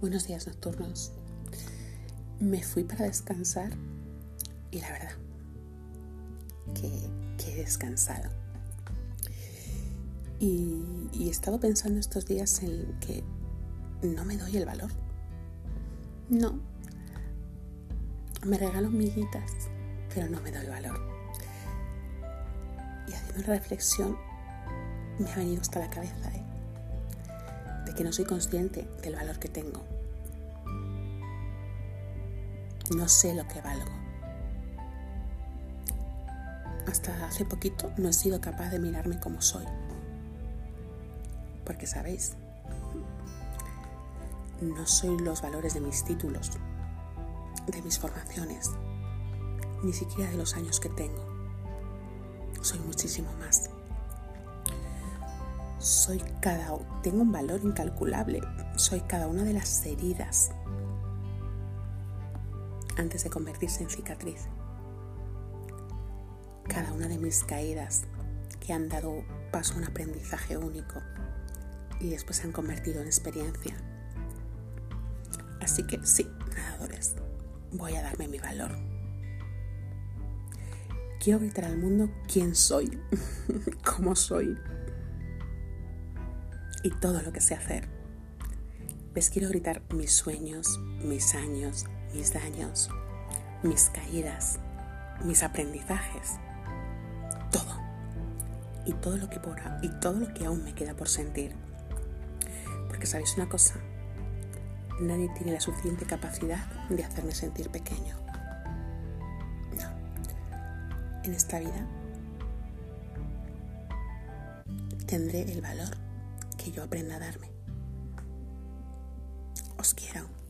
Buenos días nocturnos. Me fui para descansar y la verdad que, he descansado. Y, he estado pensando estos días en que no me doy el valor. No. Me regalo miguitas, pero no me doy valor. Y haciendo una reflexión me ha venido hasta la cabeza ¿eh? De que no soy consciente del valor que tengo. No sé lo que valgo. Hasta hace poquito no he sido capaz de mirarme como soy. Porque, ¿sabéis? No soy los valores de mis títulos, de mis formaciones, ni siquiera de los años que tengo. Soy muchísimo más. Soy cada tengo un valor incalculable. Soy cada una de las heridas antes de convertirse en cicatriz. Cada una de mis caídas que han dado paso a un aprendizaje único y después se han convertido en experiencia. Así que sí, nadadores, voy a darme mi valor. Quiero gritar al mundo quién soy, cómo soy y todo lo que sé hacer. Les quiero gritar mis sueños, mis años, mis daños, mis caídas, mis aprendizajes, todo. Y todo lo que por, y todo lo que aún me queda por sentir. Porque sabéis una cosa, nadie tiene la suficiente capacidad de hacerme sentir pequeño. No. En esta vida tendré el valor que yo aprenda a darme. Os quiero.